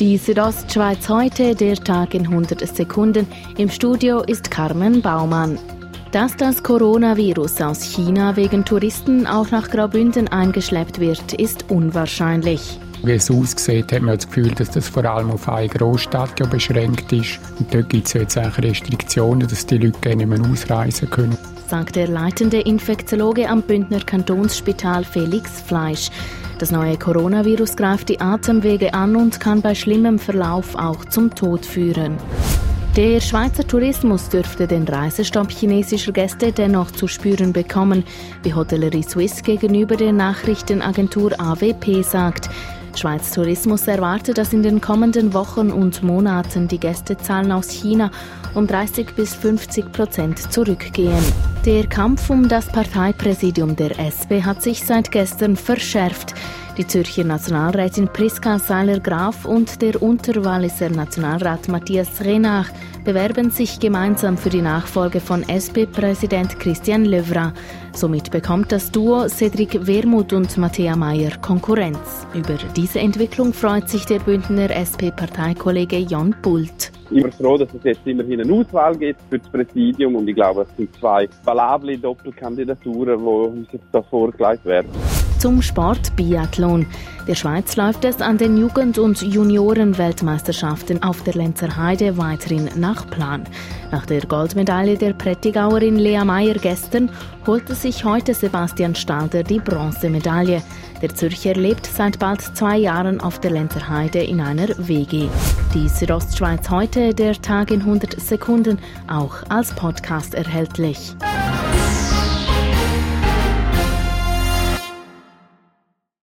Die Südostschweiz heute, der Tag in 100 Sekunden. Im Studio ist Carmen Baumann. Dass das Coronavirus aus China wegen Touristen auch nach Graubünden eingeschleppt wird, ist unwahrscheinlich. Wie es aussieht, hat man das Gefühl, dass das vor allem auf eine Großstadt ja beschränkt ist. Und dort gibt es jetzt auch Restriktionen, dass die Leute nicht mehr ausreisen können. Sagt der leitende Infektiologe am Bündner Kantonsspital Felix Fleisch. Das neue Coronavirus greift die Atemwege an und kann bei schlimmem Verlauf auch zum Tod führen. Der Schweizer Tourismus dürfte den Reisestopp chinesischer Gäste dennoch zu spüren bekommen, wie Hotellerie Suisse gegenüber der Nachrichtenagentur AWP sagt. Schweiz Tourismus erwartet, dass in den kommenden Wochen und Monaten die Gästezahlen aus China um 30 bis 50 Prozent zurückgehen. Der Kampf um das Parteipräsidium der SP hat sich seit gestern verschärft. Die Zürcher Nationalrätin Priska Seiler-Graf und der Unterwalliser Nationalrat Matthias Renach bewerben sich gemeinsam für die Nachfolge von SP-Präsident Christian Löwra. Somit bekommt das Duo Cedric Wermuth und Matthäa Mayer Konkurrenz. Über diese Entwicklung freut sich der Bündner SP-Parteikollege Jon Pult immer froh, dass es jetzt immerhin eine Auswahl gibt für das Präsidium. Und ich glaube, es sind zwei valable Doppelkandidaturen, die uns jetzt da vorgelegt werden zum Sport Biathlon. Der Schweiz läuft es an den Jugend- und Juniorenweltmeisterschaften auf der Lenzer Heide weiterhin nach Plan. Nach der Goldmedaille der Prättigauerin Lea Meyer gestern holte sich heute Sebastian Stalder die Bronzemedaille. Der Zürcher lebt seit bald zwei Jahren auf der Lenzer Heide in einer WG. Die Südostschweiz heute, der Tag in 100 Sekunden, auch als Podcast erhältlich.